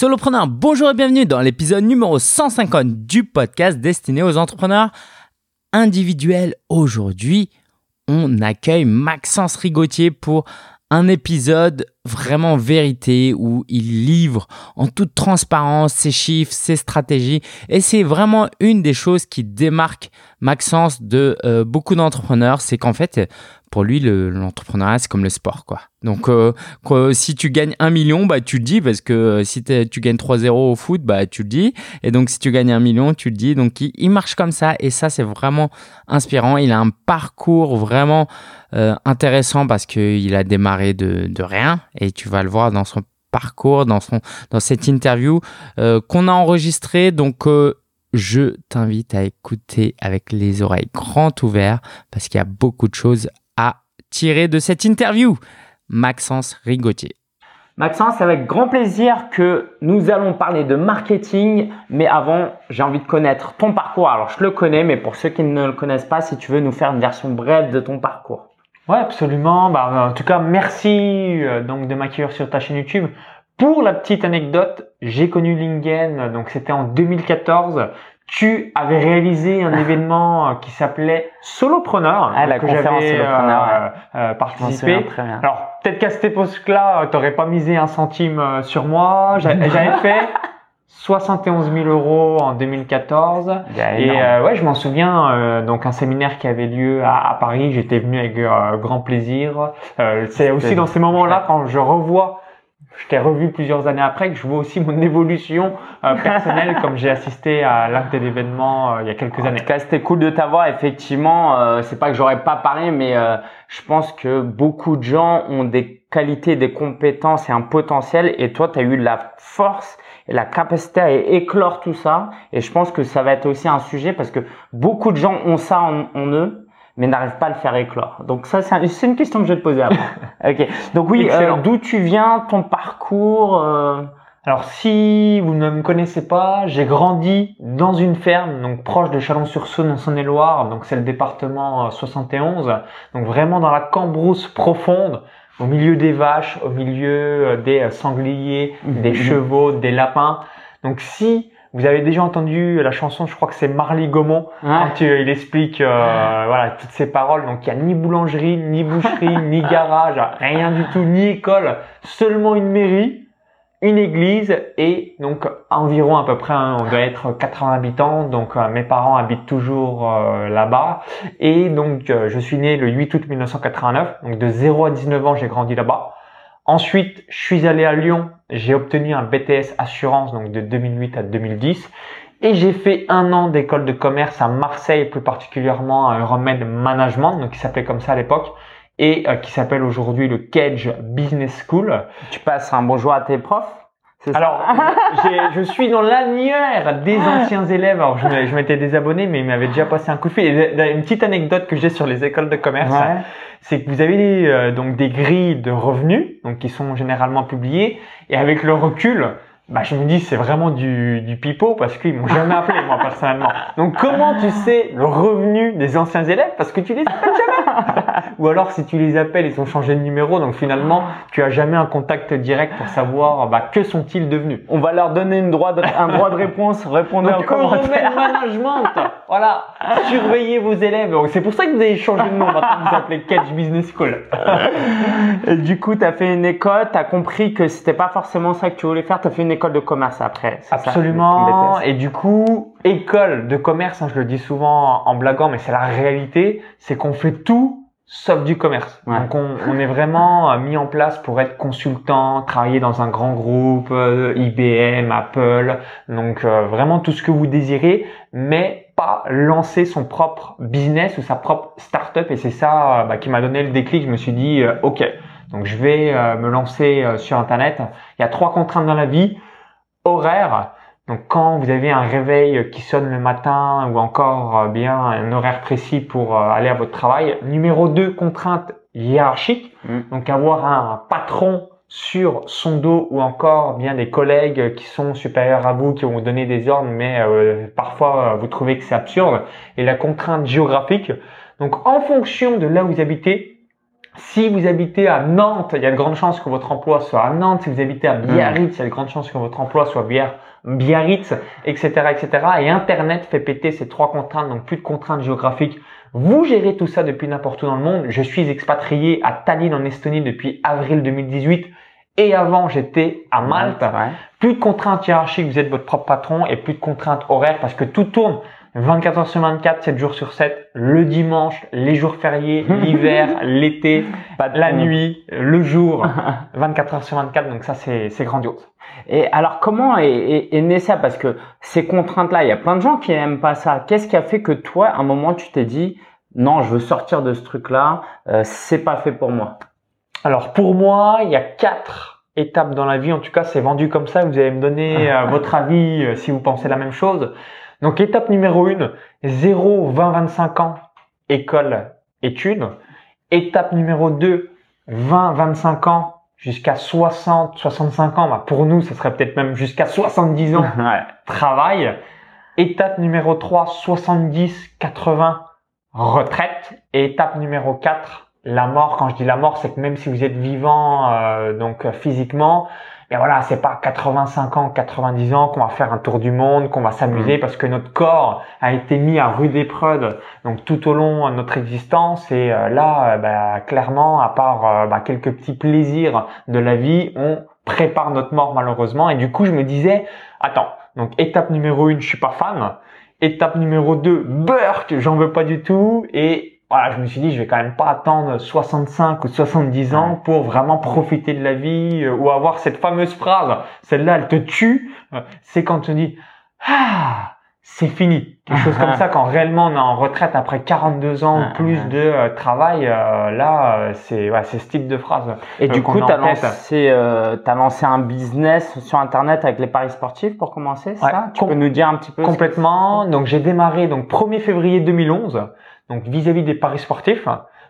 Solopreneur, bonjour et bienvenue dans l'épisode numéro 150 du podcast destiné aux entrepreneurs individuels. Aujourd'hui, on accueille Maxence Rigotier pour un épisode vraiment vérité où il livre en toute transparence ses chiffres, ses stratégies. Et c'est vraiment une des choses qui démarque Maxence de euh, beaucoup d'entrepreneurs, c'est qu'en fait, pour lui, l'entrepreneuriat, c'est comme le sport, quoi. Donc, euh, si tu gagnes un million, bah, tu le dis, parce que euh, si tu gagnes 3-0 au foot, bah, tu le dis. Et donc, si tu gagnes un million, tu le dis. Donc, il, marche comme ça. Et ça, c'est vraiment inspirant. Il a un parcours vraiment intéressant parce qu'il a démarré de rien. Et tu vas le voir dans son parcours, dans, son, dans cette interview qu'on a enregistrée. Donc, je t'invite à écouter avec les oreilles grandes ouvertes parce qu'il y a beaucoup de choses tiré de cette interview. Maxence Rigotier. Maxence, c'est avec grand plaisir que nous allons parler de marketing, mais avant, j'ai envie de connaître ton parcours. Alors, je le connais, mais pour ceux qui ne le connaissent pas, si tu veux nous faire une version brève de ton parcours. Ouais, absolument. Bah, en tout cas, merci euh, donc de m'accueillir sur ta chaîne YouTube. Pour la petite anecdote, j'ai connu Lingen, donc c'était en 2014 tu avais réalisé un événement euh, qui s'appelait Solopreneur. Ah, la que conférence Solopreneur. Euh, euh, participé. Alors, peut-être qu'à cette époque-là, tu n'aurais pas misé un centime sur moi. J'avais fait 71 000 euros en 2014. Et ouais, je m'en souviens. donc, un séminaire qui avait lieu à, Paris. J'étais venu avec grand plaisir. C'est aussi dans ces moments-là quand je revois je t'ai revu plusieurs années après, que je vois aussi mon évolution euh, personnelle comme j'ai assisté à l'acte de l'événement euh, il y a quelques années. En tout cas, c'était cool de t'avoir. Effectivement, euh, c'est pas que j'aurais pas parlé, mais je pense que beaucoup de gens ont des qualités, des compétences et un potentiel. Et toi, tu as eu la force la capacité à éclore tout ça. Et je pense que ça va être aussi un sujet parce que beaucoup de gens ont ça en eux mais n'arrive pas à le faire éclore. Donc ça, c'est une question que je vais te poser après. ok. Donc oui, euh, d'où tu viens, ton parcours euh... Alors si vous ne me connaissez pas, j'ai grandi dans une ferme, donc proche de Chalon-sur-Saône en Saône-et-Loire, donc c'est le département 71, euh, donc vraiment dans la cambrousse profonde, au milieu des vaches, au milieu euh, des sangliers, des mhm. chevaux, des lapins. Donc si vous avez déjà entendu la chanson, je crois que c'est Marley Gaumont, quand il explique euh, voilà toutes ces paroles. Donc il n'y a ni boulangerie, ni boucherie, ni garage, rien du tout, ni école, seulement une mairie, une église et donc environ à peu près, hein, on doit être 80 habitants. Donc euh, mes parents habitent toujours euh, là-bas et donc je suis né le 8 août 1989. Donc de 0 à 19 ans, j'ai grandi là-bas. Ensuite, je suis allé à Lyon, j'ai obtenu un BTS assurance donc de 2008 à 2010 et j'ai fait un an d'école de commerce à Marseille, plus particulièrement à Remède Management, donc qui s'appelait comme ça à l'époque et euh, qui s'appelle aujourd'hui le Cage Business School. Tu passes un bonjour à tes profs alors, je suis dans l'annuaire des anciens élèves. Alors, je m'étais désabonné, mais ils m'avaient déjà passé un coup de fil. une petite anecdote que j'ai sur les écoles de commerce, c'est que vous avez euh, donc des grilles de revenus, donc qui sont généralement publiées, et avec le recul, bah, je me dis c'est vraiment du, du pipeau parce qu'ils m'ont jamais appelé moi personnellement. Donc comment tu sais le revenu des anciens élèves? Parce que tu les appelles jamais Ou alors si tu les appelles ils ont changé de numéro donc finalement tu as jamais un contact direct pour savoir bah, que sont-ils devenus. On va leur donner une droit de, un droit de réponse, répondez en commentaire. management, voilà, surveillez vos élèves. C'est pour ça que vous avez changé de nom maintenant vous appelez Catch Business School. Et du coup tu as fait une école, tu as compris que c'était pas forcément ça que tu voulais faire, tu as fait une école de commerce après. Absolument. et du coup, école de commerce, hein, je le dis souvent en blaguant, mais c'est la réalité, c'est qu'on fait tout sauf du commerce. Donc on, est vraiment euh, mis en place pour être consultant, travailler dans un grand groupe, euh, IBM, Apple, donc euh, vraiment tout ce que vous désirez, mais pas lancer son propre business ou sa propre startup. Et c'est ça bah, qui m'a donné le déclic. Je me suis dit, ok, donc je vais me lancer sur Internet. Il y a trois contraintes dans la vie horaire. Donc quand vous avez un réveil qui sonne le matin ou encore euh, bien un horaire précis pour euh, aller à votre travail. Numéro 2, contrainte hiérarchique. Mm. Donc avoir un patron sur son dos ou encore bien des collègues qui sont supérieurs à vous, qui vont vous donner des ordres, mais euh, parfois vous trouvez que c'est absurde. Et la contrainte géographique. Donc en fonction de là où vous habitez, Si vous habitez à Nantes, il y a de grandes chances que votre emploi soit à Nantes. Si vous habitez à Biarritz, il y a de grandes chances que votre emploi soit Biarritz Biarritz, etc., etc. Et Internet fait péter ces trois contraintes, donc plus de contraintes géographiques. Vous gérez tout ça depuis n'importe où dans le monde. Je suis expatrié à Tallinn en Estonie depuis avril 2018 et avant j'étais à Malte. Plus de contraintes hiérarchiques, vous êtes votre propre patron et plus de contraintes horaires parce que tout tourne 24 heures sur 24, 7 jours sur 7, le dimanche, les jours fériés, l'hiver, l'été, la nuit, le jour, 24 heures sur 24. Donc ça, c'est grandiose. Et alors, comment est, est, né ça? Parce que ces contraintes-là, il y a plein de gens qui n'aiment pas ça. Qu'est-ce qui a fait que toi, à un moment, tu t'es dit, non, je veux sortir de ce truc-là, euh, c'est pas fait pour moi Alors, pour moi, il y a quatre étapes dans la vie. En tout cas, c'est vendu comme ça. Vous allez me donner euh, votre avis euh, si vous pensez la même chose. Donc étape numéro 1, 0, 20, 25 ans, école, études. Étape numéro 2, 20, 25 ans jusqu'à 60, 65 ans. Bah pour nous, ce serait peut-être même jusqu'à 70 ans, travail. Étape numéro 3, 70, 80, retraite. Et étape numéro 4, la mort. Quand je dis la mort, c'est que même si vous êtes vivant, euh, donc physiquement, et voilà, c'est pas 85 ans, 90 ans qu'on va faire un tour du monde, qu'on va s'amuser mm. parce que notre corps a été mis à rude épreuve donc tout au long de notre existence et euh, là, euh, bah, clairement, à part euh, bah, quelques petits plaisirs de la vie, on prépare notre mort malheureusement et du coup je me disais, attends, donc étape numéro une, je suis pas fan. Étape numéro 2, burk, j'en veux pas du tout. Et voilà, je me suis dit, je vais quand même pas attendre 65 ou 70 ans pour vraiment profiter de la vie euh, ou avoir cette fameuse phrase. Celle-là, elle te tue. Euh, c'est quand tu dis, ah, c'est fini. Quelque chose comme ça, quand réellement on est en retraite après 42 ans ou plus de euh, travail, là, c'est ouais, c'est ce type de phrase. Et du coup, tu as lancé, as lancé un business sur Internet avec les paris sportifs pour commencer, ça? Tu peux nous dire un petit peu Complètement. Donc, j'ai démarré donc 1er février 2011 donc vis-à-vis des paris sportifs.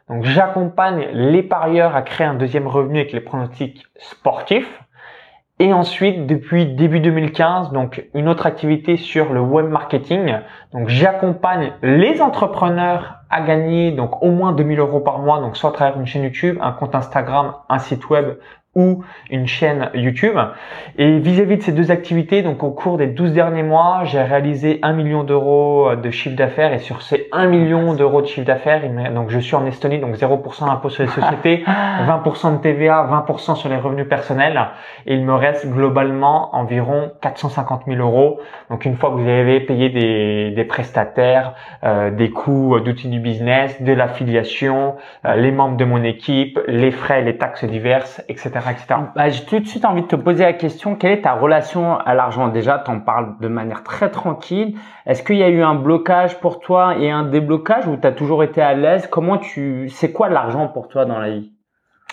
Donc j'accompagne les parieurs à créer un deuxième revenu avec les pronostics sportifs. Et ensuite, depuis début 2015, donc une autre activité sur le web marketing. Donc j'accompagne les entrepreneurs à gagner donc au moins 2000 euros par mois, donc soit à travers une chaîne YouTube, un compte Instagram, un site web ou une chaîne YouTube. Et vis-à-vis de ces deux activités, donc au cours des 12 derniers mois, j'ai réalisé 1 million d'euros de chiffre d'affaires et sur ces 1 million d'euros de chiffre d'affaires, donc je suis en Estonie, donc 0% d'impôt sur les sociétés, 20% de TVA, 20% sur les revenus personnels et il me reste globalement environ 450 000 euros. Donc une fois que vous avez payé des, des prestataires, euh, des coûts d'outils du business, de l'affiliation, euh, les membres de mon équipe, les frais, les taxes diverses, etc bah, j'ai tout de suite envie de te poser la question, quelle est ta relation à l'argent? Déjà, tu en parles de manière très tranquille. Est-ce qu'il y a eu un blocage pour toi et un déblocage ou tu as toujours été à l'aise? Comment tu C'est quoi l'argent pour toi dans la vie?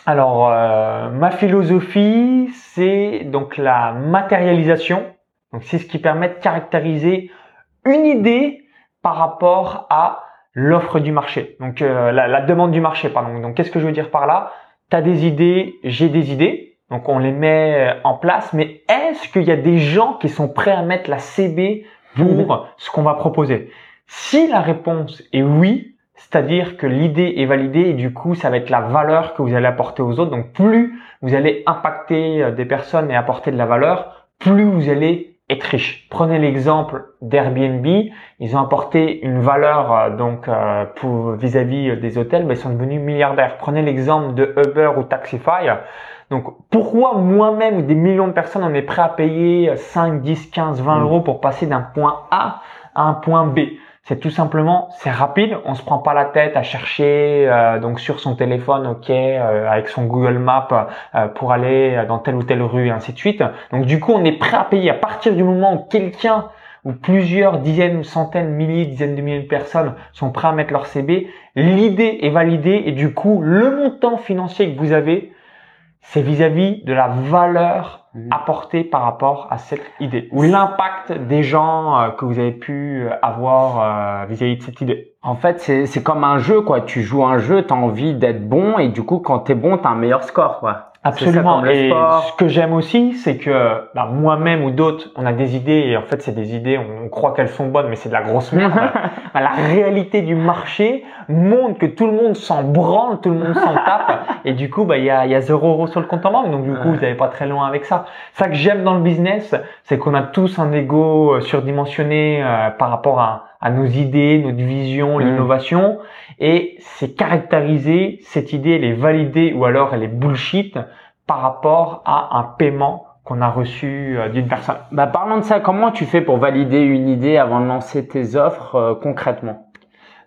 Alors, euh, ma philosophie, c'est donc la matérialisation. Donc, c'est ce qui permet de caractériser une idée par rapport à l'offre du marché. Donc, euh, la, la demande du marché, pardon. Donc, qu'est-ce que je veux dire par là? T'as des idées, j'ai des idées, donc on les met en place, mais est-ce qu'il y a des gens qui sont prêts à mettre la CB pour ce qu'on va proposer? Si la réponse est oui, c'est-à-dire que l'idée est validée et du coup ça va être la valeur que vous allez apporter aux autres. Donc plus vous allez impacter des personnes et apporter de la valeur, plus vous allez être riche. Prenez l'exemple d'Airbnb, ils ont apporté une valeur euh, donc euh, pour vis-à-vis des hôtels, mais ils sont devenus milliardaires. Prenez l'exemple de Uber ou Taxify. Donc pourquoi moi-même ou des millions de personnes on est prêt à payer 5, 10, 15, 20 euros pour passer d'un point A à un point B? C'est tout simplement, c'est rapide, on se prend pas la tête à chercher euh, donc sur son téléphone, ok, euh, avec son Google Maps euh, pour aller dans telle ou telle rue et ainsi de suite. Donc du coup, on est prêt à payer à partir du moment où quelqu'un ou plusieurs dizaines, centaines, milliers, dizaines de milliers de personnes sont prêts à mettre leur CB, l'idée est validée et du coup, le montant financier que vous avez, c'est vis-à-vis de la valeur mhm. apportée par rapport à cette idée ou l'impact des gens euh, que vous avez pu euh, avoir euh, vis-à-vis de cette idée. En fait, c'est comme un jeu, quoi. Tu joues un jeu, tu as envie d'être bon et du coup, quand tu es bon, tu as un meilleur score, quoi. Absolument. et ce que j'aime aussi, c'est que bah, moi-même ou d'autres, on a des idées et en fait, c'est des idées, on croit qu'elles sont bonnes, mais c'est de la grosse merde. Bah, la réalité du marché montre que tout le monde s'en branle, tout le monde s'en tape, et du coup, bah, il y a, y a 0 euros sur le compte en banque, donc du coup, vous n'allez pas très loin avec ça. Ça que j'aime dans le business, c'est qu'on a tous un ego euh, surdimensionné euh, par rapport à, à nos idées, notre vision, Mm. l'innovation, et c'est caractérisé, cette idée, elle est validée ou alors elle est bullshit par rapport à un paiement qu'on a reçu euh, d'une personne. Bah, parlons de ça. Comment tu fais pour valider une idée avant de lancer tes offres euh, concrètement?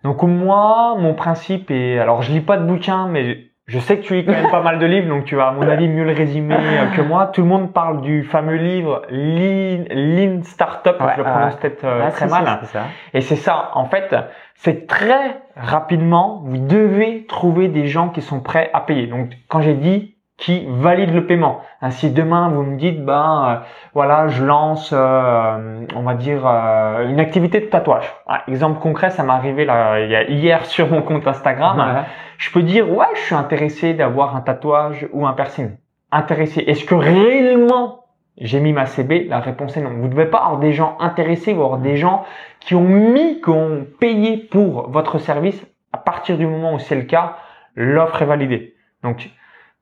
Donc moi, mon principe est, alors je lis pas de bouquins, mais je sais que tu lis quand même pas mal de livres, donc tu vas à mon avis mieux le résumer euh, que moi. Tout le monde parle du fameux livre Lean, Lean Startup, Ouais, je le prononce peut-être euh, Ah, très mal. c'est ça. Et c'est ça, en fait, c'est très rapidement, vous devez trouver des gens qui sont prêts à payer. Donc, quand j'ai dit qui valident le paiement. Si demain vous me dites, ben euh, voilà, je lance, euh, on va dire, euh, une activité de tatouage. Ah, exemple concret, ça m'est arrivé là, il y a hier sur mon compte Instagram. Ouais. Je peux dire, ouais, je suis intéressé d'avoir un tatouage ou un piercing. Intéressé. Est-ce que réellement j'ai mis ma CB La réponse est non. Vous ne devez pas avoir des gens intéressés, vous avoir des gens qui ont mis, qui ont payé pour votre service. À partir du moment où c'est le cas, l'offre est validée. Donc,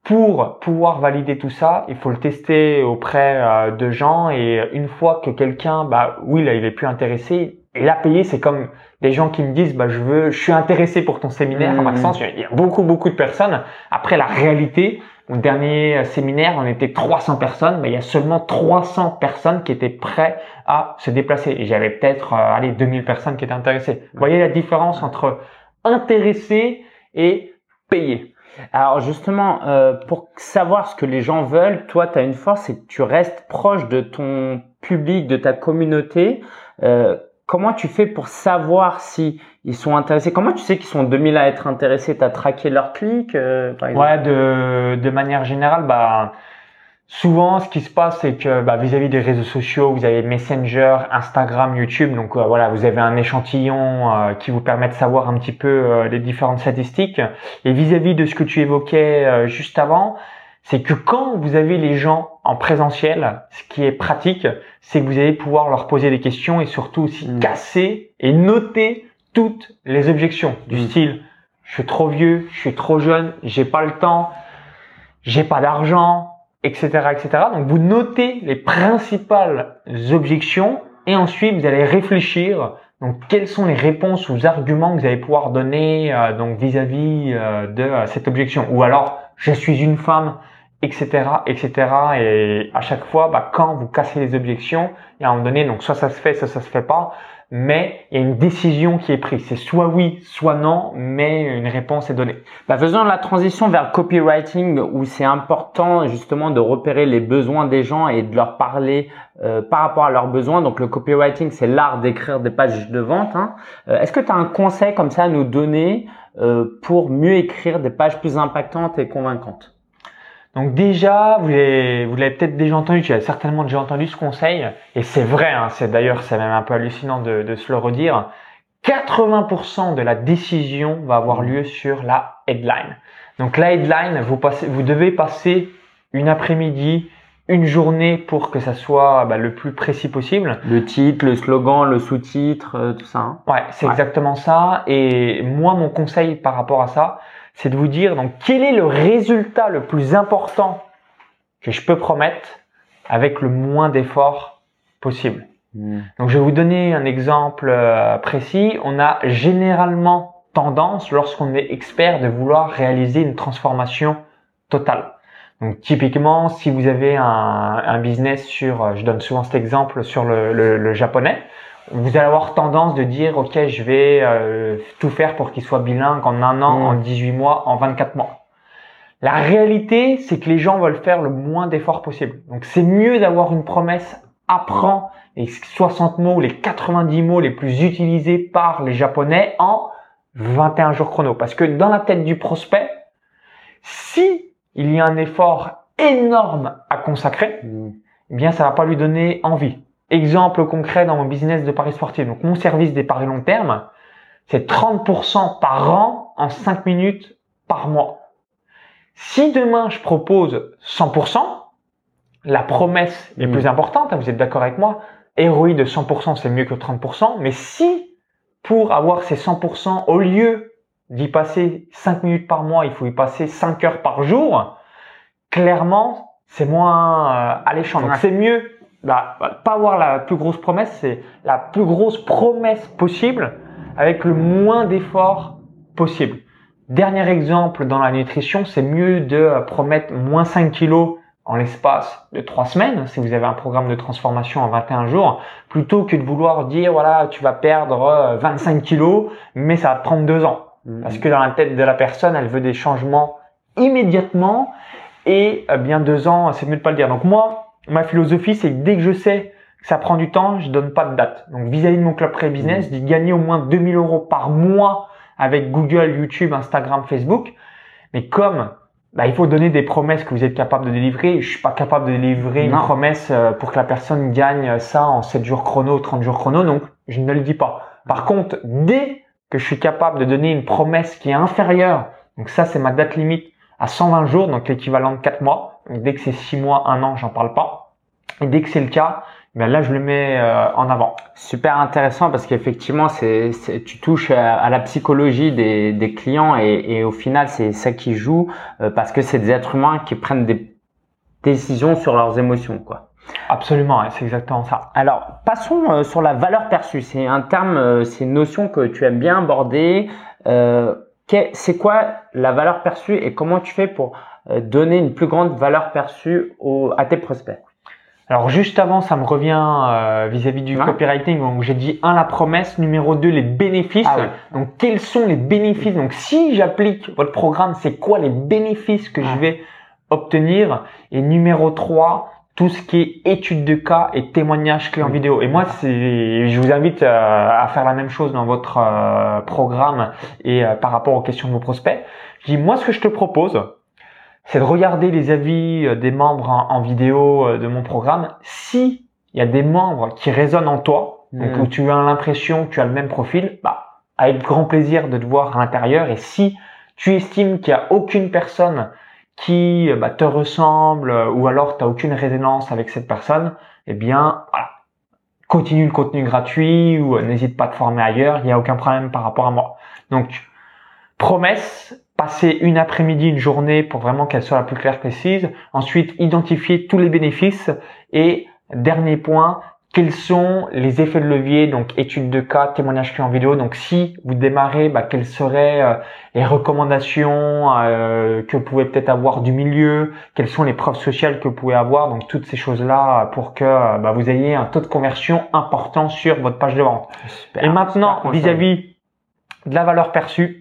pour pouvoir valider tout ça, il faut le tester auprès euh, de gens et une fois que quelqu'un, bah oui, là, il est plus intéressé, il a payé. C'est comme des gens qui me disent, bah je veux, je suis intéressé pour ton séminaire, Mhm. Maxence. Il y a beaucoup, beaucoup de personnes. Après, la réalité, mon dernier euh, séminaire, on était 300 personnes, mais il y a seulement 300 personnes qui étaient prêtes à se déplacer. Et j'avais peut-être, euh, allez, 2000 personnes qui étaient intéressées. Vous voyez la différence entre intéressé et payé. Alors justement, euh, pour savoir ce que les gens veulent, toi, tu as une force, c'est tu restes proche de ton public, de ta communauté. Euh, comment tu fais pour savoir si ils sont intéressés? Comment tu sais qu'ils sont 2000 à être intéressés? Tu as traqué leurs clics, euh, Ouais, de, de manière générale, bah, souvent, ce qui se passe, c'est que bah, vis-à-vis des réseaux sociaux, vous avez Messenger, Instagram, YouTube. Donc euh, voilà, vous avez un échantillon euh, qui vous permet de savoir un petit peu euh, les différentes statistiques. Et vis-à-vis de ce que tu évoquais euh, juste avant, c'est que quand vous avez les gens en présentiel, ce qui est pratique, c'est que vous allez pouvoir leur poser des questions et surtout aussi Mm. casser et noter toutes les objections du Mm. style je suis trop vieux, je suis trop jeune, j'ai pas le temps, j'ai pas d'argent, etc., etc. Donc vous notez les principales objections et ensuite vous allez réfléchir. Donc quelles sont les réponses ou arguments que vous allez pouvoir donner euh, donc vis-à-vis euh, de euh, cette objection? Ou alors je suis une femme, etc., etc. Et à chaque fois, bah, quand vous cassez les objections, il y a un moment donné, donc soit ça se fait, soit ça se fait pas, mais il y a une décision qui est prise. C'est soit oui, soit non, mais une réponse est donnée. Bah, faisons la transition vers le copywriting où c'est important justement de repérer les besoins des gens et de leur parler euh, par rapport à leurs besoins. Donc le copywriting, c'est l'art d'écrire des pages de vente. hein. Euh, Est-ce que tu as un conseil comme ça à nous donner euh, pour mieux écrire des pages plus impactantes et convaincantes? Donc déjà, vous l'avez, vous l'avez peut-être déjà entendu, tu as certainement déjà entendu ce conseil, et c'est vrai, hein, c'est d'ailleurs c'est même un peu hallucinant de, de se le redire. 80% de la décision va avoir lieu sur la headline. Donc la headline, vous passez, vous devez passer une après-midi, une journée pour que ça soit bah, le plus précis possible. Le titre, le slogan, le sous-titre, euh, tout ça. hein. Ouais, c'est Ouais. exactement ça. Et moi, mon conseil par rapport à ça, c'est de vous dire donc quel est le résultat le plus important que je peux promettre avec le moins d'efforts possible. Hmm. Donc, je vais vous donner un exemple euh, précis. On a généralement tendance, lorsqu'on est expert, de vouloir réaliser une transformation totale. Donc, typiquement, si vous avez un, un business sur, euh, je donne souvent cet exemple sur le, le- le japonais, vous allez avoir tendance de dire, OK, je vais euh, tout faire pour qu'il soit bilingue en un an, Mm. en 18 mois, en 24 mois. La réalité, c'est que les gens veulent faire le moins d'efforts possible. Donc, c'est mieux d'avoir une promesse apprends les 60 mots, les 90 mots les plus utilisés par les Japonais en 21 jours chrono. Parce que dans la tête du prospect, si il y a un effort énorme à consacrer, Hmm. eh bien, ça va pas lui donner envie. Exemple concret dans mon business de paris sportif. Donc, mon service des paris long terme, c'est 30% par an en 5 minutes par mois. Si demain je propose 100%, la promesse est plus importante, hein, vous êtes d'accord avec moi ROI de 100% c'est mieux que 30%, mais si pour avoir ces 100%, au lieu d'y passer 5 minutes par mois, il faut y passer 5 heures par jour, clairement c'est moins euh, alléchant. Donc c'est mieux bah, bah, pas avoir la plus grosse promesse, c'est la plus grosse promesse possible avec le moins d'efforts possible. Dernier exemple dans la nutrition, c'est mieux de euh, promettre moins 5 kilos en l'espace de 3 semaines, si vous avez un programme de transformation en 21 jours, plutôt que de vouloir dire, voilà, tu vas perdre euh, 25 kilos, mais ça va te prendre 2 ans. Parce que dans la tête de la personne, elle veut des changements immédiatement et euh, bien deux ans, c'est mieux de pas le dire. Donc moi, ma philosophie, c'est que dès que je sais que ça prend du temps, je donne pas de date. Donc vis-à-vis de mon club pré business, d'y gagner au moins 2000 euros par mois avec Google, YouTube, Instagram, Facebook. Mais comme bah, il faut donner des promesses que vous êtes capable de délivrer, je suis pas capable de délivrer une promesse euh, pour que la personne gagne ça en 7 jours chrono, 30 jours chrono, donc je ne le dis pas. Par contre, dès que je suis capable de donner une promesse qui est inférieure, donc ça c'est ma date limite à 120 jours, donc l'équivalent de 4 mois. Dès que c'est 6 mois, 1 an, j'en parle pas. Et dès que c'est le cas, ben là je le mets euh, en avant. Super intéressant parce qu'effectivement, c'est, c'est- tu touches à, à la psychologie des, des clients et, et au final, c'est ça qui joue euh, parce que c'est des êtres humains qui prennent des décisions sur leurs émotions, quoi. Absolument, c'est exactement ça. Alors, passons euh, sur la valeur perçue. C'est un terme, euh, c'est une notion que tu aimes bien aborder. Euh, qu'est- c'est quoi la valeur perçue et comment tu fais pour donner une plus grande valeur perçue au, à tes prospects Alors juste avant, ça me revient euh, vis-à-vis du Ouais. copywriting. Donc j'ai dit un la promesse, numéro 2 les bénéfices. Ah oui. Donc quels sont les bénéfices? Donc si j'applique votre programme, c'est quoi les bénéfices que je vais obtenir? Et numéro 3 tout ce qui est étude de cas et témoignages clés en Oui. vidéo. Et moi, c'est, je vous invite euh, à faire la même chose dans votre euh, programme et euh, par rapport aux questions de vos prospects. Je dis, moi, ce que je te propose, c'est de regarder les avis euh, des membres en, en vidéo euh, de mon programme. Si il y a des membres qui résonnent en toi, donc Mm. où tu as l'impression que tu as le même profil, bah, avec grand plaisir de te voir à l'intérieur. Et si tu estimes qu'il n'y a aucune personne qui euh, bah, te ressemble ou alors tu n'as aucune résonance avec cette personne, eh bien, voilà. Continue le contenu gratuit ou n'hésite pas à te former ailleurs. Il n'y a aucun problème par rapport à moi. Donc, promesse, passer une après-midi, une journée pour vraiment qu'elle soit la plus claire précise. Ensuite, identifier tous les bénéfices. Et dernier point, quels sont les effets de levier, donc études de cas, témoignages clients vidéo. Donc si vous démarrez, bah, quelles seraient euh, les recommandations euh, que vous pouvez peut-être avoir du milieu, quelles sont les preuves sociales que vous pouvez avoir, donc toutes ces choses-là pour que euh, bah, vous ayez un taux de conversion important sur votre page de vente. Super, Et maintenant, vis-à-vis de la valeur perçue,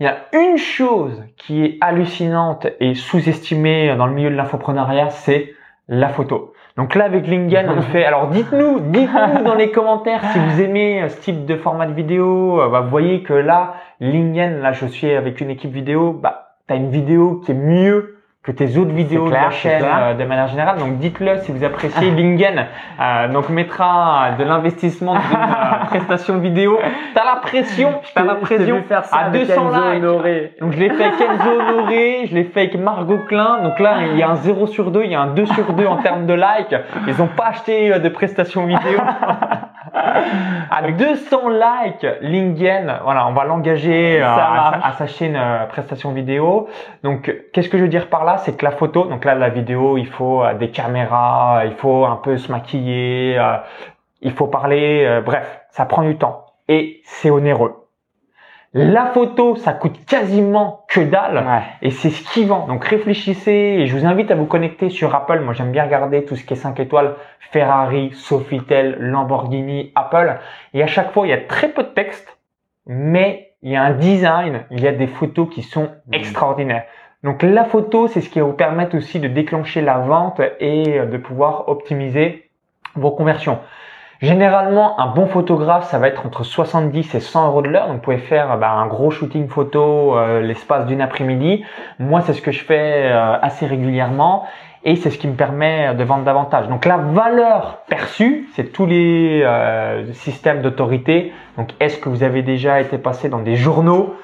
il y a une chose qui est hallucinante et sous-estimée dans le milieu de l'infoprenariat, c'est la photo. Donc là, avec Lingen, on fait. Alors, dites-nous, dites-nous dans les commentaires si vous aimez euh, ce type de format de vidéo. Euh, Bah, vous voyez que là, Lingen, là, je suis avec une équipe vidéo. Bah, t'as une vidéo qui est mieux que tes autres vidéos clair, de la chaîne euh, de manière générale. Donc, dites-le si vous appréciez Lingen. Euh, donc, mettra de l'investissement d'une euh, prestation vidéo. T'as la pression, t'as la pression faire ça à avec 200 Enzo likes. Honoré. Donc je l'ai fait avec Enzo Honoré, je l'ai fait avec Margot Klein. Donc là, il y a un 0 sur 2, il y a un 2 sur 2 en termes de likes. Ils n'ont pas acheté euh, de prestations vidéo. à 200 likes, Lingen, voilà, on va l'engager euh, à, sa- marche. à sa chaîne euh, prestation vidéo. Donc qu'est-ce que je veux dire par là? C'est que la photo, donc là la vidéo, il faut euh, des caméras, il faut un peu se maquiller, il faut parler, bref, ça prend du temps et c'est onéreux. La photo, ça coûte quasiment que dalle Ouais. et c'est ce qui vend. Donc réfléchissez et je vous invite à vous connecter sur Apple. Moi j'aime bien regarder tout ce qui est 5 étoiles, Ferrari, Sofitel, Lamborghini, Apple. Et à chaque fois il y a très peu de texte, mais il y a un design, il y a des photos qui sont Mhm. extraordinaires. Donc la photo, c'est ce qui va vous permettre aussi de déclencher la vente et de pouvoir optimiser vos conversions. Généralement, un bon photographe, ça va être entre 70 et 100 euros de l'heure. Donc, vous pouvez faire bah, un gros shooting photo euh, l'espace d'une après-midi. Moi, c'est ce que je fais euh, assez régulièrement et c'est ce qui me permet de vendre davantage. Donc, la valeur perçue, c'est tous les euh, systèmes d'autorité. Donc, est-ce que vous avez déjà été passé dans des journaux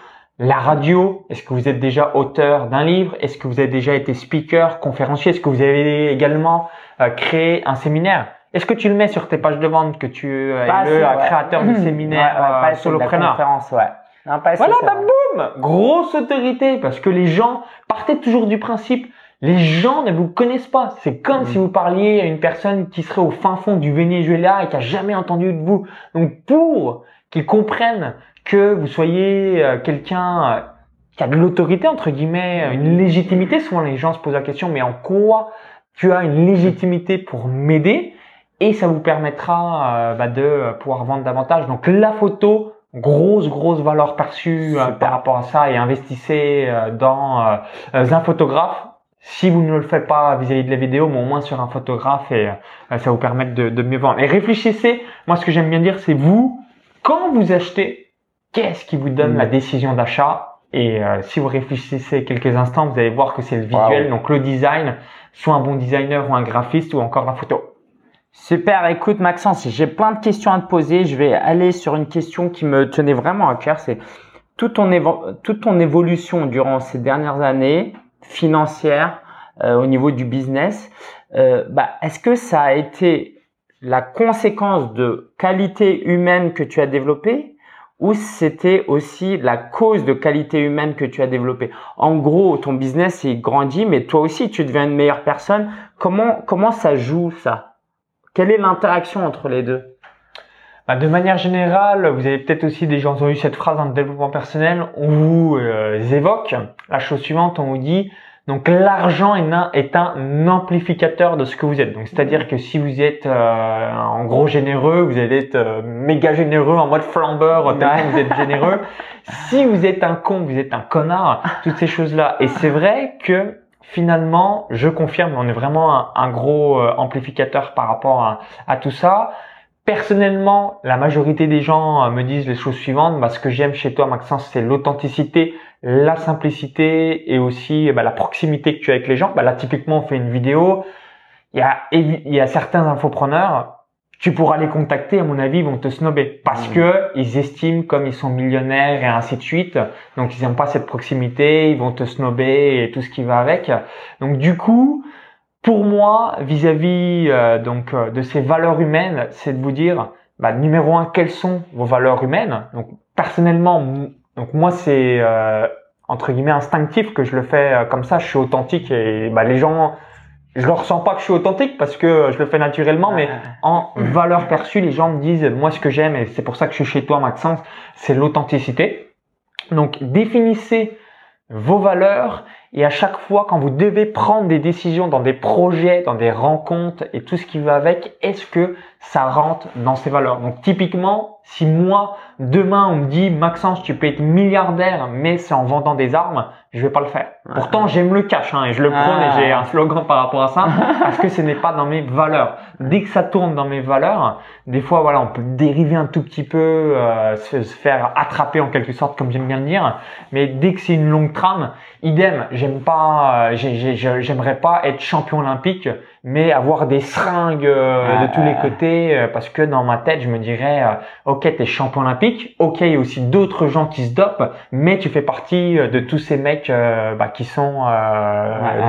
la radio, est-ce que vous êtes déjà auteur d'un livre? Est-ce que vous avez déjà été speaker, conférencier? Est-ce que vous avez également euh, créé un séminaire? Est-ce que tu le mets sur tes pages de vente que tu es le créateur de séminaire ouais, ouais, solopreneur ouais. Non, pas voilà, bah, boum Grosse autorité parce que les gens partaient toujours du principe les gens ne vous connaissent pas. C'est comme mm. si vous parliez à une personne qui serait au fin fond du Venezuela et qui a jamais entendu de vous. Donc pour qu'ils comprennent que vous soyez euh, quelqu'un euh, qui a de l'autorité, entre guillemets, une légitimité. Souvent, les gens se posent la question, mais en quoi tu as une légitimité pour m'aider? Et ça vous permettra euh, bah, de pouvoir vendre davantage. Donc, la photo, grosse, grosse valeur perçue par rapport à ça et investissez dans un photographe. Si vous ne le faites pas vis-à-vis de la vidéo, mais au moins sur un photographe et ça vous permet de, de mieux vendre. Et réfléchissez, moi ce que j'aime bien dire, c'est vous, quand vous achetez, qu'est-ce qui vous donne la mm. décision d'achat? Et euh, si vous réfléchissez quelques instants, vous allez voir que c'est le visuel, donc le design, soit un bon designer ou un graphiste ou encore la photo. Super, écoute Maxence, j'ai plein de questions à te poser. Je vais aller sur une question qui me tenait vraiment à cœur. C'est toute ton, évolution durant ces dernières années financières euh, au niveau du business. Euh, bah, Est-ce que ça a été la conséquence de qualité humaine que tu as développée ou c'était aussi la cause de qualité humaine que tu as développée? En gros, ton business il grandit, mais toi aussi tu deviens une meilleure personne. Comment comment ça joue ça? Quelle est l'interaction entre les deux? Bah, de manière générale, vous avez peut-être aussi des gens qui ont eu cette phrase dans le développement personnel. On vous euh, évoque la chose suivante, on vous dit donc l'argent est un, amplificateur de ce que vous êtes. Donc c'est-à-dire que si vous êtes euh, en gros généreux, vous allez être euh, méga généreux en mode flambeur tellement vous êtes généreux. si vous êtes un con, vous êtes un connard. Toutes ces choses-là. Et c'est vrai que finalement, je confirme, on est vraiment un, gros euh, amplificateur par rapport à, tout ça. Personnellement, la majorité des gens me disent les choses suivantes. Bah, ce que j'aime chez toi, Maxence, c'est l'authenticité, la simplicité et aussi bah, la proximité que tu as avec les gens. Bah, là, typiquement, on fait une vidéo. Il y a, il y a certains infopreneurs, tu pourras les contacter, à mon avis, ils vont te snober parce mmh. que ils estiment comme ils sont millionnaires et ainsi de suite. Donc, ils n'aiment pas cette proximité, ils vont te snober et tout ce qui va avec. Donc, du coup, pour moi, vis-à-vis euh, donc euh, de ces valeurs humaines, c'est de vous dire, bah, numéro un, quelles sont vos valeurs humaines? Donc, personnellement, donc moi, c'est euh, entre guillemets instinctif que je le fais euh, comme ça. Je suis authentique et bah, les gens, je leur ressens pas que je suis authentique parce que je le fais naturellement, mais en valeur perçue, les gens me disent moi ce que j'aime et c'est pour ça que je suis chez toi, Maxence, c'est l'authenticité. Donc définissez vos valeurs et à chaque fois quand vous devez prendre des décisions dans des projets, dans des rencontres et tout ce qui va avec, est-ce que ça rentre dans ces valeurs Donc typiquement, si moi demain on me dit Maxence, tu peux être milliardaire, mais c'est en vendant des armes, je vais pas le faire. Pourtant, j'aime le cash hein, et je le prône et j'ai un slogan par rapport à ça parce que ce n'est pas dans mes valeurs. Dès que ça tourne dans mes valeurs, des fois voilà, on peut dériver un tout petit peu, euh, se, faire attraper en quelque sorte, comme j'aime bien le dire. Mais dès que c'est une longue trame, idem. J'aime pas, euh, j'aimerais pas être champion olympique mais avoir des seringues euh, de tous les côtés euh, parce que dans ma tête je me dirais euh, ok t'es champion olympique ok il y a aussi d'autres gens qui se dopent mais tu fais partie de tous ces mecs bah, qui sont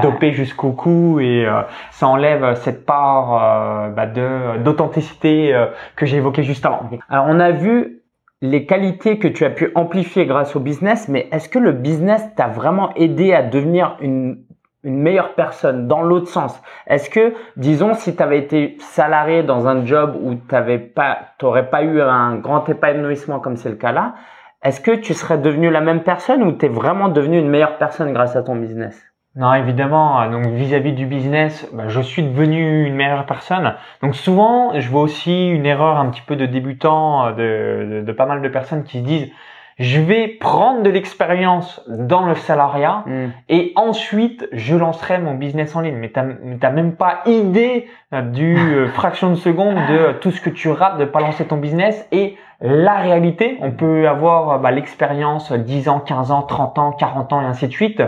dopés jusqu'au cou et ça enlève cette part bah, de d'authenticité que j'ai évoquée juste avant. Alors on a vu les qualités que tu as pu amplifier grâce au business, mais est-ce que le business t'a vraiment aidé à devenir une une meilleure personne dans l'autre sens Est-ce que, disons, si tu avais été salarié dans un job où tu pas, t'aurais pas eu un grand épanouissement comme c'est le cas là, est-ce que tu serais devenu la même personne ou tu es vraiment devenu une meilleure personne grâce à ton business? Non, évidemment. Donc vis-à-vis du business, bah, je suis devenu une meilleure personne. Donc souvent, je vois aussi une erreur un petit peu de débutant de, de pas mal de personnes qui se disent je vais prendre de l'expérience dans le salariat hmm. et ensuite je lancerai mon business en ligne. Mais tu n'as même pas idée euh, du euh, fraction de seconde de tout ce que tu rates de pas lancer ton business et la réalité. On peut avoir bah, l'expérience 10 ans, 15 ans, 30 ans, 40 ans et ainsi de suite.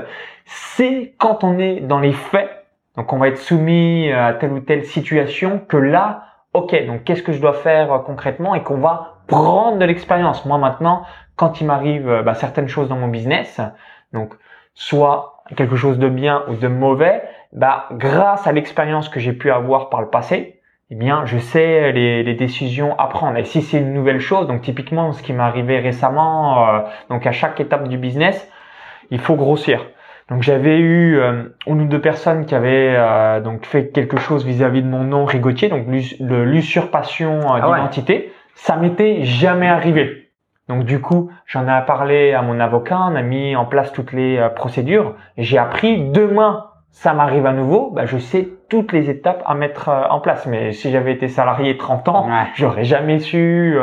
C'est quand on est dans les faits, donc on va être soumis à telle ou telle situation que là, ok, donc qu'est-ce que je dois faire euh, concrètement et qu'on va prendre de l'expérience. Moi maintenant, quand il m'arrive euh, bah, certaines choses dans mon business, donc soit quelque chose de bien ou de mauvais, bah grâce à l'expérience que j'ai pu avoir par le passé, eh bien je sais les, les, décisions à prendre. Et si c'est une nouvelle chose, donc typiquement ce qui m'est arrivé récemment, euh, donc à chaque étape du business, il faut grossir. Donc j'avais eu euh, une ou deux personnes qui avaient euh, donc fait quelque chose vis-à-vis de mon nom Rigotier, donc l'usurpation euh, ah d'identité. Ça m'était jamais arrivé. Donc du coup, j'en ai parlé à mon avocat, on a mis en place toutes les procédures. J'ai appris demain, ça m'arrive à nouveau, bah, je sais toutes les étapes à mettre en place. Mais si j'avais été salarié 30 ans, j'aurais jamais su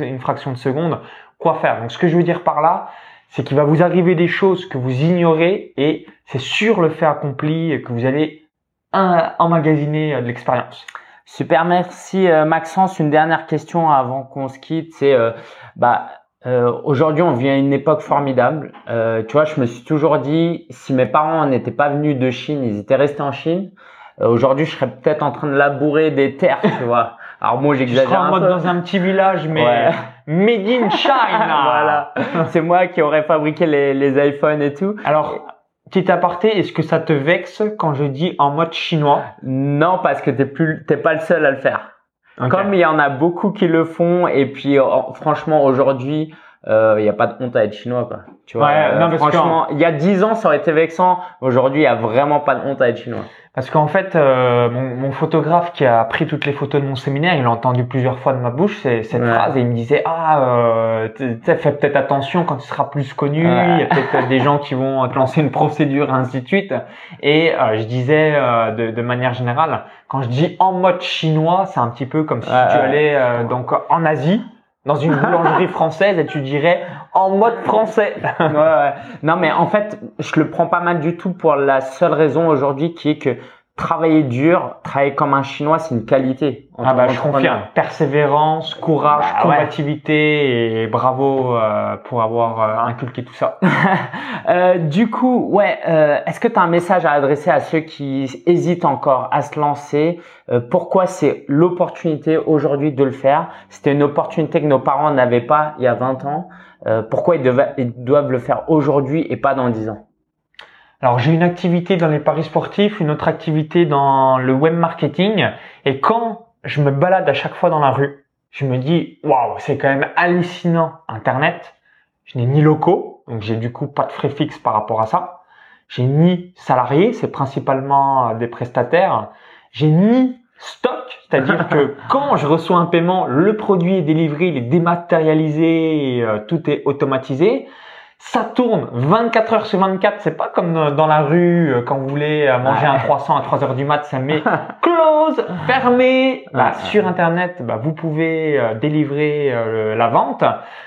une fraction de seconde quoi faire. Donc ce que je veux dire par là, c'est qu'il va vous arriver des choses que vous ignorez et c'est sur le fait accompli que vous allez emmagasiner euh, de l'expérience. Super, merci euh, Maxence. Une dernière question avant qu'on se quitte, c'est euh, bah aujourd'hui on vit à une époque formidable. tu vois, je me suis toujours dit si mes parents n'étaient pas venus de Chine, ils étaient restés en Chine. aujourd'hui, je serais peut-être en train de labourer des terres, tu vois. Alors moi j'exagère un peu. dans un petit village, mais made in China. voilà. C'est moi qui aurais fabriqué les, les iPhones et tout. Alors petit aparté, est-ce que ça te vexe quand je dis en mode chinois? Non, parce que t'es plus, t'es pas le seul à le faire. Comme il y en a beaucoup qui le font, et puis oh, franchement aujourd'hui, il euh, n'y a pas de honte à être chinois quoi. Tu vois, ouais, non, franchement, il y a dix ans ça aurait été vexant. Aujourd'hui, il y a vraiment pas de honte à être chinois. Parce qu'en fait, euh, mon, mon, photographe qui a pris toutes les photos de mon séminaire, il a entendu plusieurs fois de ma bouche cette phrase et il me disait ah euh, fais peut-être attention quand tu seras plus connu, il y a peut-être des gens qui vont te lancer une procédure ainsi de suite. Et euh, je disais euh, de, de, manière générale, quand je dis en mode chinois, c'est un petit peu comme si tu allais euh, donc en Asie dans une boulangerie française et tu dirais en mode français. ouais, ouais. Non, mais en fait, je le prends pas mal du tout pour la seule raison aujourd'hui qui est que travailler dur, travailler comme un chinois, c'est une qualité. Ah bah je confirme. Persévérance, courage, bah, combativité et bravo euh, pour avoir euh, inculqué tout ça. euh, du coup, ouais, euh, est-ce que tu as un message à adresser à ceux qui hésitent encore à se lancer? Euh, Pourquoi c'est l'opportunité aujourd'hui de le faire? C'était une opportunité que nos parents n'avaient pas il y a 20 ans. pourquoi ils, ils doivent le faire aujourd'hui et pas dans 10 ans? Alors j'ai une activité dans les paris sportifs, une autre activité dans le web marketing et quand je me balade à chaque fois dans la rue, je me dis waouh, c'est quand même hallucinant internet. Je n'ai ni locaux, donc j'ai du coup pas de frais fixes par rapport à ça. J'ai ni salariés, c'est principalement des prestataires. J'ai ni stock, c'est-à-dire que quand je reçois un paiement, le produit est délivré, il est dématérialisé, euh, tout est automatisé ça tourne 24 heures sur 24. C'est pas comme dans la rue euh, quand vous voulez euh, manger un croissant à 3 heures du mat, ça met close, fermé. Bah, sur internet, bah, vous pouvez euh, délivrer la vente.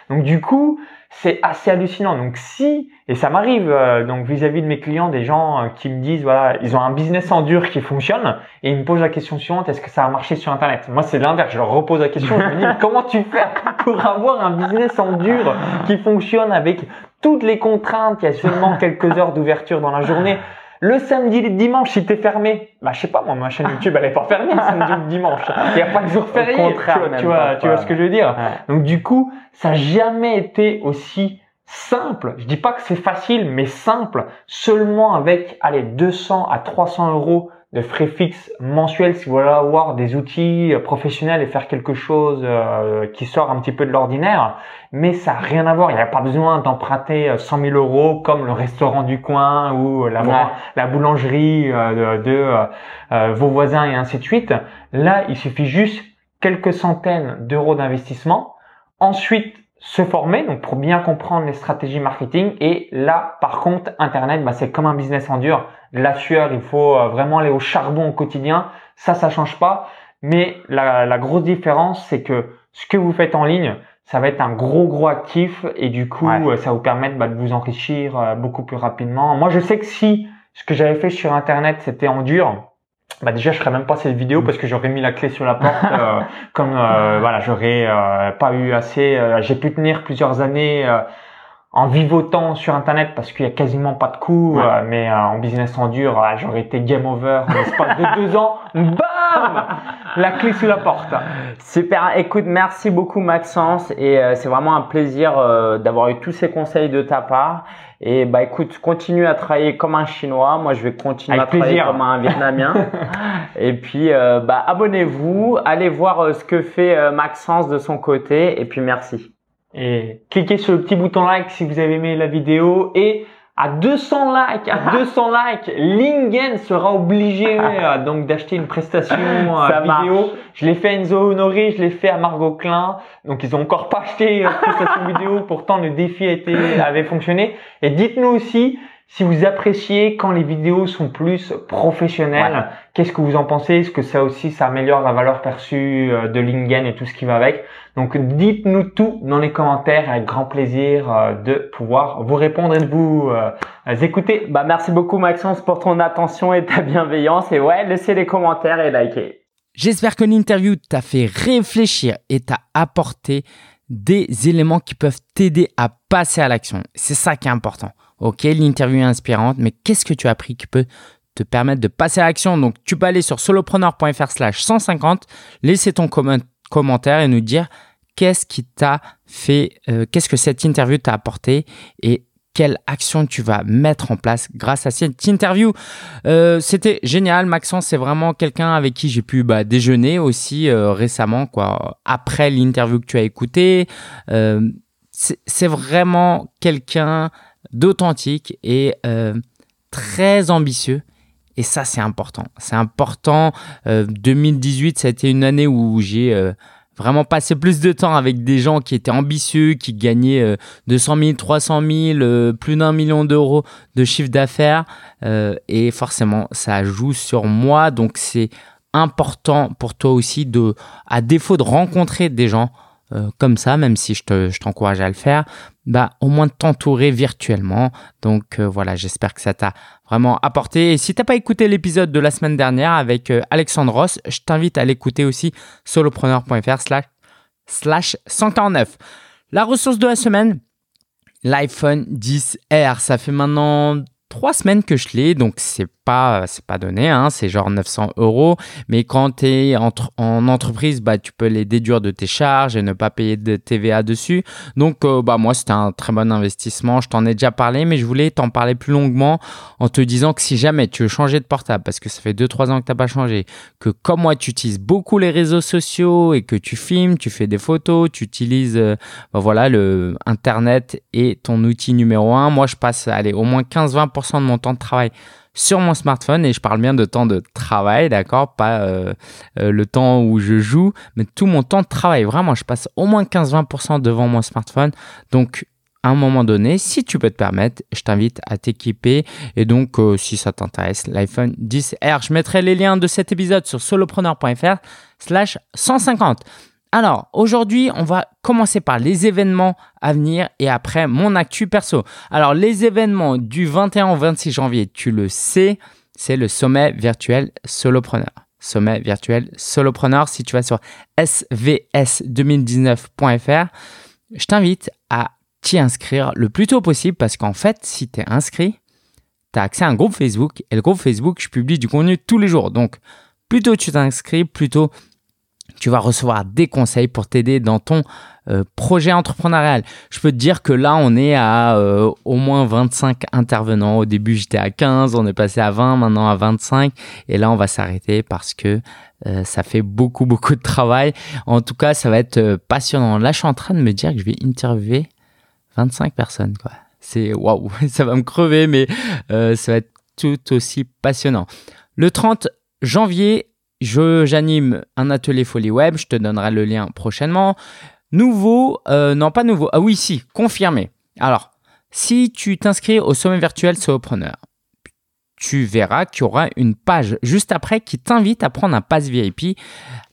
Donc du coup, c'est assez hallucinant. Donc si et ça m'arrive donc vis-à-vis de mes clients des gens qui me disent voilà, ils ont un business en dur qui fonctionne et ils me posent la question suivante est-ce que ça a marché sur internet? Moi, c'est l'inverse, je leur repose la question, je me dis comment tu fais pour avoir un business en dur qui fonctionne avec toutes les contraintes, il y a seulement quelques heures d'ouverture dans la journée. Le samedi et le dimanche, si t'es fermé, bah je sais pas, moi ma chaîne YouTube elle est pas fermée le samedi ou le dimanche. Il n'y a pas de jour férié. Tu, vois, tu vois, ce que je veux dire. Donc du coup, ça n'a jamais été aussi simple. Je dis pas que c'est facile, mais simple. Seulement avec, allez, 200 à 300 euros de frais fixes mensuels si vous voulez avoir des outils euh, professionnels et faire quelque chose euh, qui sort un petit peu de l'ordinaire. Mais ça n'a rien à voir. Il n'y a pas besoin d'emprunter 100 euh, 000 euros comme le restaurant du coin ou la, la boulangerie de, vos voisins et ainsi de suite. Là, il suffit juste quelques centaines d'euros d'investissement. Ensuite, se former, donc pour bien comprendre les stratégies marketing. Et là, par contre, Internet, bah, c'est comme un business en dur. La sueur, il faut euh, vraiment aller au charbon au quotidien. Ça, ça change pas. Mais la, grosse différence, c'est que ce que vous faites en ligne, ça va être un gros gros actif et du coup, euh, ça vous permettre bah, de vous enrichir euh, beaucoup plus rapidement. Moi, je sais que si ce que j'avais fait sur Internet, c'était en dur, bah déjà je ferais même pas cette vidéo parce que j'aurais mis la clé sur la porte euh, comme euh, voilà j'aurais euh, pas eu assez j'ai pu tenir plusieurs années en vivotant sur internet parce qu'il y a quasiment pas de coûts mais en business en dur j'aurais été game over en l'espace de deux ans bam bam, la clé sous la porte. Super. Écoute, merci beaucoup Maxence et euh, c'est vraiment un plaisir euh, d'avoir eu tous ces conseils de ta part. Et bah écoute, continue à travailler comme un Chinois. Moi, je vais continuer Avec à travailler comme un Vietnamien. et puis, euh, bah abonnez-vous, allez voir euh, ce que fait euh, Maxence de son côté. Et puis merci. Et cliquez sur le petit bouton like si vous avez aimé la vidéo et à 200 likes, à 200 likes, Lingen sera obligé euh, donc d'acheter une prestation euh, Ça vidéo. Je l'ai fait à Enzo Honoré, je l'ai fait à Margot Klein. Donc ils ont encore pas acheté euh, prestation vidéo. Pourtant le défi a été, avait fonctionné. Et dites-nous aussi si vous appréciez quand les vidéos sont plus professionnelles. Ouais. Qu'est-ce que vous en pensez? Est-ce que ça aussi ça améliore la valeur perçue euh, de Lingen et tout ce qui va avec? Donc dites-nous tout dans les commentaires avec grand plaisir euh, de pouvoir vous répondre et de vous euh, écouter. Bah merci beaucoup Maxence pour ton attention et ta bienveillance. Et ouais, laissez les commentaires et likez. J'espère que l'interview t'a fait réfléchir et t'a apporté des éléments qui peuvent t'aider à passer à l'action. C'est ça qui est important. Ok, l'interview est inspirante, mais qu'est-ce que tu as appris qui peut te permettre de passer à l'action? Donc, tu peux aller sur solopreneur.fr slash 150, laisser ton comment- commentaire et nous dire qu'est-ce qui t'a fait, euh, qu'est-ce que cette interview t'a apporté et quelle action tu vas mettre en place grâce à cette interview. Euh, C'était génial. Maxence, c'est vraiment quelqu'un avec qui j'ai pu bah, déjeuner aussi euh, récemment, quoi. Après l'interview que tu as écoutée, euh, c'est vraiment quelqu'un d'authentique et euh, très ambitieux. Et ça, c'est important. C'est important. Euh, 2018, ça a été une année où j'ai euh, vraiment passé plus de temps avec des gens qui étaient ambitieux, qui gagnaient euh, 200 000, 300 000, euh, plus d'un million d'euros de chiffre d'affaires. Euh, et forcément, ça joue sur moi. Donc, c'est important pour toi aussi de, à défaut de rencontrer des gens euh, comme ça, même si je te- je t'encourage à le faire, bah, au moins t'entourer virtuellement. Donc euh, voilà, j'espère que ça t'a vraiment apporté. Et si t'as pas écouté l'épisode de la semaine dernière avec euh, Alexandre Ross, je t'invite à l'écouter aussi solopreneur.fr slash, slash 149. La ressource de la semaine, l'iPhone 10R. Ça fait maintenant trois semaines que je l'ai, donc c'est pas c'est pas donné, hein, c'est genre 900 euros. Mais quand tu es entre, en entreprise, bah tu peux les déduire de tes charges et ne pas payer de TVA dessus. Donc euh, bah moi c'était un très bon investissement. Je t'en ai déjà parlé, mais je voulais t'en parler plus longuement en te disant que si jamais tu veux changer de portable, parce que ça fait 2-3 ans que t'as pas changé, que comme moi tu utilises beaucoup les réseaux sociaux et que tu filmes, tu fais des photos, tu utilises euh, bah voilà le internet est ton outil numéro un. Moi je passe allez au moins 15-20% de mon temps de travail sur mon smartphone et je parle bien de temps de travail, d'accord, pas euh, euh, le temps où je joue, mais tout mon temps de travail. Vraiment, je passe au moins 15-20% devant mon smartphone. Donc à un moment donné, si tu peux te permettre, je t'invite à t'équiper. Et donc, euh, si ça t'intéresse, l'iPhone 10R, je mettrai les liens de cet épisode sur solopreneur.fr slash 150. Alors, aujourd'hui, on va commencer par les événements à venir et après mon actu perso. Alors, les événements du 21 au 26 janvier, tu le sais, c'est le sommet virtuel solopreneur. Sommet virtuel solopreneur, si tu vas sur svs2019.fr, je t'invite à t'y inscrire le plus tôt possible parce qu'en fait, si tu es inscrit, tu as accès à un groupe Facebook et le groupe Facebook, je publie du contenu tous les jours. Donc, plus tôt tu t'inscris, plus tôt tu vas recevoir des conseils pour t'aider dans ton euh, projet entrepreneurial. Je peux te dire que là, on est à euh, au moins 25 intervenants. Au début, j'étais à 15, on est passé à 20, maintenant à 25. Et là, on va s'arrêter parce que euh, ça fait beaucoup, beaucoup de travail. En tout cas, ça va être passionnant. Là, je suis en train de me dire que je vais interviewer 25 personnes. quoi. C'est waouh, ça va me crever, mais ça va être tout aussi passionnant. Le 30 janvier, je j'anime un atelier folie web. Je te donnerai le lien prochainement. Nouveau, euh, non pas nouveau. Ah oui, si, confirmé. Alors, si tu t'inscris au sommet virtuel Solopreneur, tu verras qu'il y aura une page juste après qui t'invite à prendre un pass VIP.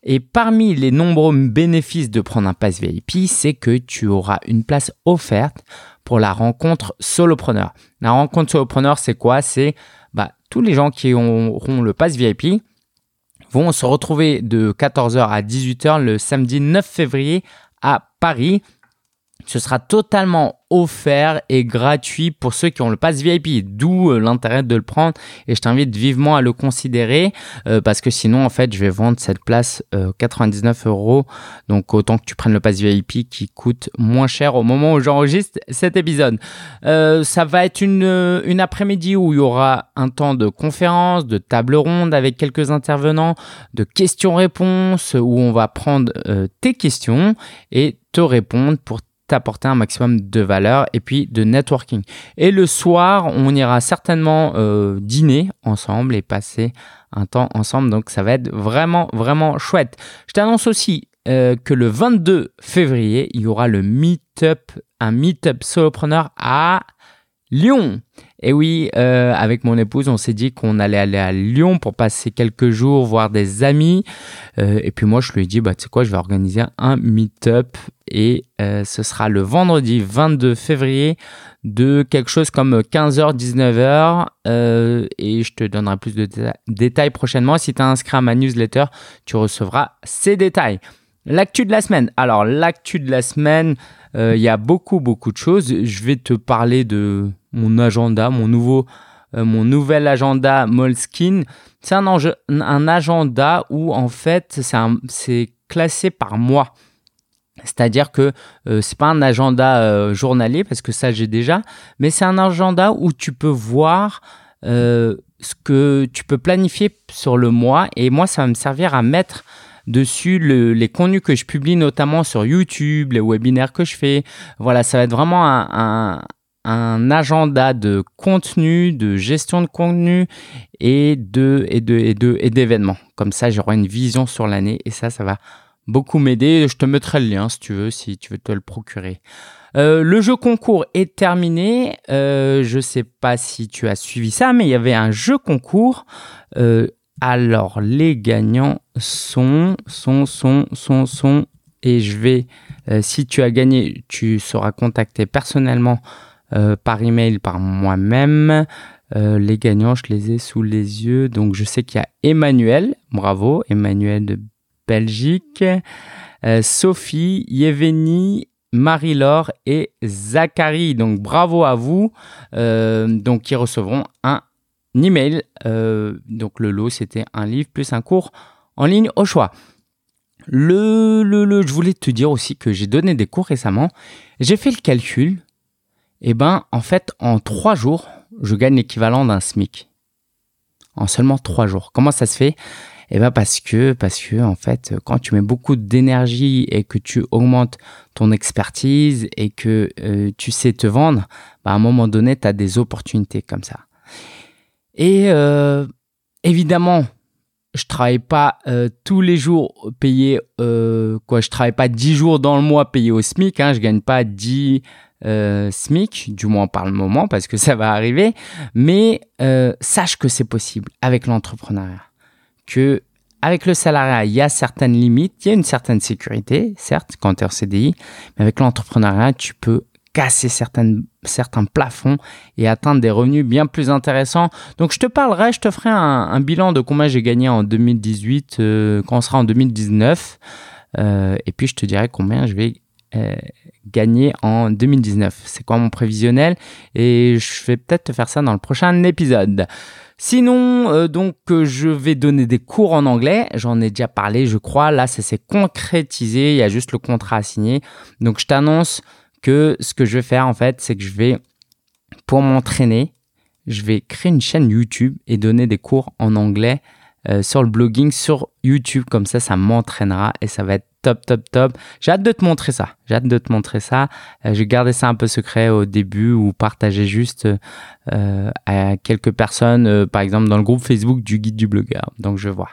Et parmi les nombreux bénéfices de prendre un pass VIP, c'est que tu auras une place offerte pour la rencontre solopreneur. La rencontre solopreneur, c'est quoi? C'est bah, tous les gens qui auront le pass VIP vont se retrouver de 14h à 18h le samedi 9 février à Paris. Ce sera totalement offert et gratuit pour ceux qui ont le pass VIP, d'où euh, l'intérêt de le prendre et je t'invite vivement à le considérer euh, parce que sinon en fait je vais vendre cette place 99 euh, euros donc autant que tu prennes le pass VIP qui coûte moins cher au moment où j'enregistre cet épisode. ça va être une, une après-midi où il y aura un temps de conférence, de table ronde avec quelques intervenants, de questions-réponses où on va prendre tes questions et te répondre pour t'apporter un maximum de valeur et puis de networking. Et le soir, on ira certainement euh, dîner ensemble et passer un temps ensemble. Donc ça va être vraiment, vraiment chouette. Je t'annonce aussi euh, que le 22 février, il y aura le meet-up, un meet-up solopreneur à Lyon. Et oui, euh, avec mon épouse, on s'est dit qu'on allait aller à Lyon pour passer quelques jours, voir des amis. Euh, et puis moi, je lui ai dit, bah, tu sais quoi, je vais organiser un meet-up. Et euh, ce sera le vendredi 22 février de quelque chose comme 15h, 19h. et je te donnerai plus de détails prochainement. Si tu es inscrit à ma newsletter, tu recevras ces détails. L'actu de la semaine. Alors, l'actu de la semaine, il y a beaucoup, beaucoup de choses. Je vais te parler de mon agenda, mon nouveau, euh, mon nouvel agenda Moleskine. C'est un, agenda où en fait c'est classé par mois. C'est-à-dire que euh, c'est pas un agenda euh, journalier parce que ça j'ai déjà, mais c'est un agenda où tu peux voir ce que tu peux planifier sur le mois et moi ça va me servir à mettre dessus les contenus que je publie notamment sur YouTube, les webinaires que je fais. Voilà, ça va être vraiment un, un agenda de contenu, de gestion de contenu et de et de et d'événements. Comme ça, j'aurai une vision sur l'année et ça, ça va beaucoup m'aider. Je te mettrai le lien si tu veux, si tu veux te le procurer. Euh, le jeu concours est terminé. Euh, je sais pas si tu as suivi ça, mais il y avait un jeu concours. Euh, alors les gagnants sont sont sont sont sont et je vais euh, si tu as gagné, tu seras contacté personnellement euh, par email par moi-même. Euh, les gagnants, je les ai sous les yeux. Donc je sais qu'il y a Emmanuel, bravo, Emmanuel de Belgique, euh, Sophie, Yeveni, Marie-Laure et Zachary. Donc bravo à vous. donc ils recevront un email. donc le lot, c'était un livre plus un cours en ligne au choix. Le, le, le, je voulais te dire aussi que j'ai donné des cours récemment. J'ai fait le calcul. Eh ben, en fait, en trois jours, je gagne l'équivalent d'un SMIC. En seulement trois jours. Comment ça se fait? Eh ben, parce que, parce que, en fait, quand tu mets beaucoup d'énergie et que tu augmentes ton expertise et que euh, tu sais te vendre, bah, à un moment donné, tu as des opportunités comme ça. Et euh, évidemment, je travaille pas euh, tous les jours payé euh, quoi je travaille pas 10 jours dans le mois payé au SMIC hein, je gagne pas 10 euh, SMIC, du moins par le moment, parce que ça va arriver. Mais euh, sache que c'est possible avec l'entrepreneuriat. Que avec le salariat, il y a certaines limites, il y a une certaine sécurité, certes, quand tu es en CDI, mais avec l'entrepreneuriat, tu peux casser certaines, certains plafonds et atteindre des revenus bien plus intéressants. Donc je te parlerai, je te ferai un, bilan de combien j'ai gagné en 2018 euh, quand on sera en 2019. et puis je te dirai combien je vais gagné en 2019. C'est quoi mon prévisionnel? Et je vais peut-être te faire ça dans le prochain épisode. Sinon, euh, donc, euh, je vais donner des cours en anglais. J'en ai déjà parlé, je crois. Là, ça s'est concrétisé. Il y a juste le contrat à signer. Donc, je t'annonce que ce que je vais faire, en fait, c'est que je vais, pour m'entraîner, je vais créer une chaîne YouTube et donner des cours en anglais euh, sur le blogging sur YouTube. Comme ça, ça m'entraînera et ça va être top, top, top. J'ai hâte de te montrer ça. J'ai hâte de te montrer ça. Euh, j'ai gardé ça un peu secret au début ou partagé juste euh, à quelques personnes, euh, par exemple dans le groupe Facebook du guide du blogueur. Donc je vois.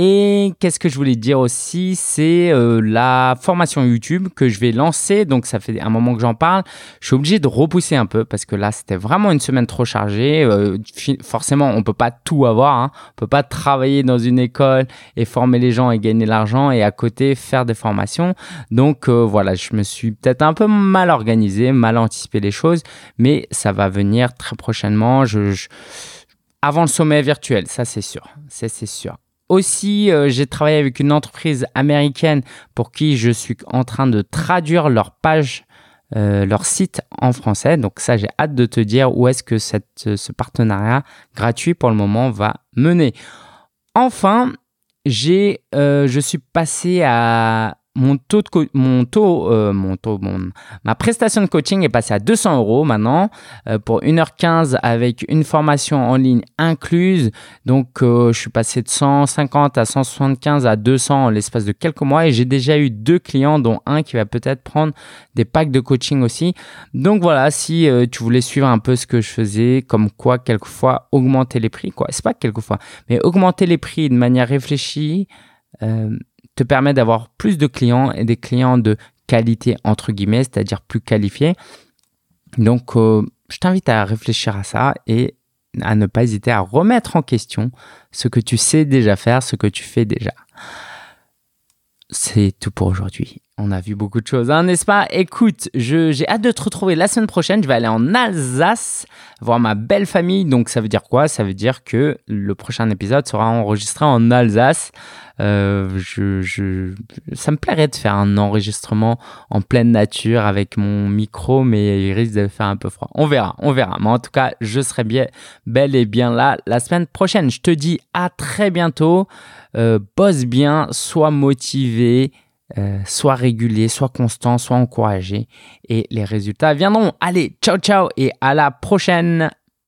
Et qu'est-ce que je voulais dire aussi, c'est euh, la formation YouTube que je vais lancer. Donc ça fait un moment que j'en parle. Je suis obligé de repousser un peu parce que là c'était vraiment une semaine trop chargée. Euh, forcément, on peut pas tout avoir. Hein. On peut pas travailler dans une école et former les gens et gagner de l'argent et à côté faire des formations. Donc euh, voilà, je me suis peut-être un peu mal organisé, mal anticipé les choses, mais ça va venir très prochainement. je... Avant le sommet virtuel, ça c'est sûr, ça c'est sûr. Aussi, euh, j'ai travaillé avec une entreprise américaine pour qui je suis en train de traduire leur page, euh, leur site en français. Donc ça, j'ai hâte de te dire où est-ce que cette, ce partenariat gratuit pour le moment va mener. Enfin, j'ai, je suis passé à mon taux de mon taux, euh, mon taux, ma prestation de coaching est passée à 200 euros maintenant euh, pour 1h15 avec une formation en ligne incluse. Donc, euh, je suis passé de 150 à 175 à 200 en l'espace de quelques mois et j'ai déjà eu deux clients, dont un qui va peut-être prendre des packs de coaching aussi. Donc voilà, si tu voulais suivre un peu ce que je faisais, comme quoi quelquefois augmenter les prix, quoi, c'est pas quelquefois, mais augmenter les prix de manière réfléchie te permet d'avoir plus de clients et des clients de qualité entre guillemets, c'est-à-dire plus qualifiés. Donc, euh, je t'invite à réfléchir à ça et à ne pas hésiter à remettre en question ce que tu sais déjà faire, ce que tu fais déjà. C'est tout pour aujourd'hui. On a vu beaucoup de choses, hein, n'est-ce pas? Écoute, j'ai hâte de te retrouver la semaine prochaine. Je vais aller en Alsace voir ma belle famille. Donc ça veut dire quoi? Ça veut dire que le prochain épisode sera enregistré en Alsace. Euh, je, je, ça me plairait de faire un enregistrement en pleine nature avec mon micro, mais il risque de faire un peu froid. On verra, on verra. Mais en tout cas, je serai bien, bel et bien là la semaine prochaine. Je te dis à très bientôt. Euh, bosse bien, sois motivé. Euh, sois régulier, sois constant, sois encouragé et les résultats viendront. Allez, ciao ciao et à la prochaine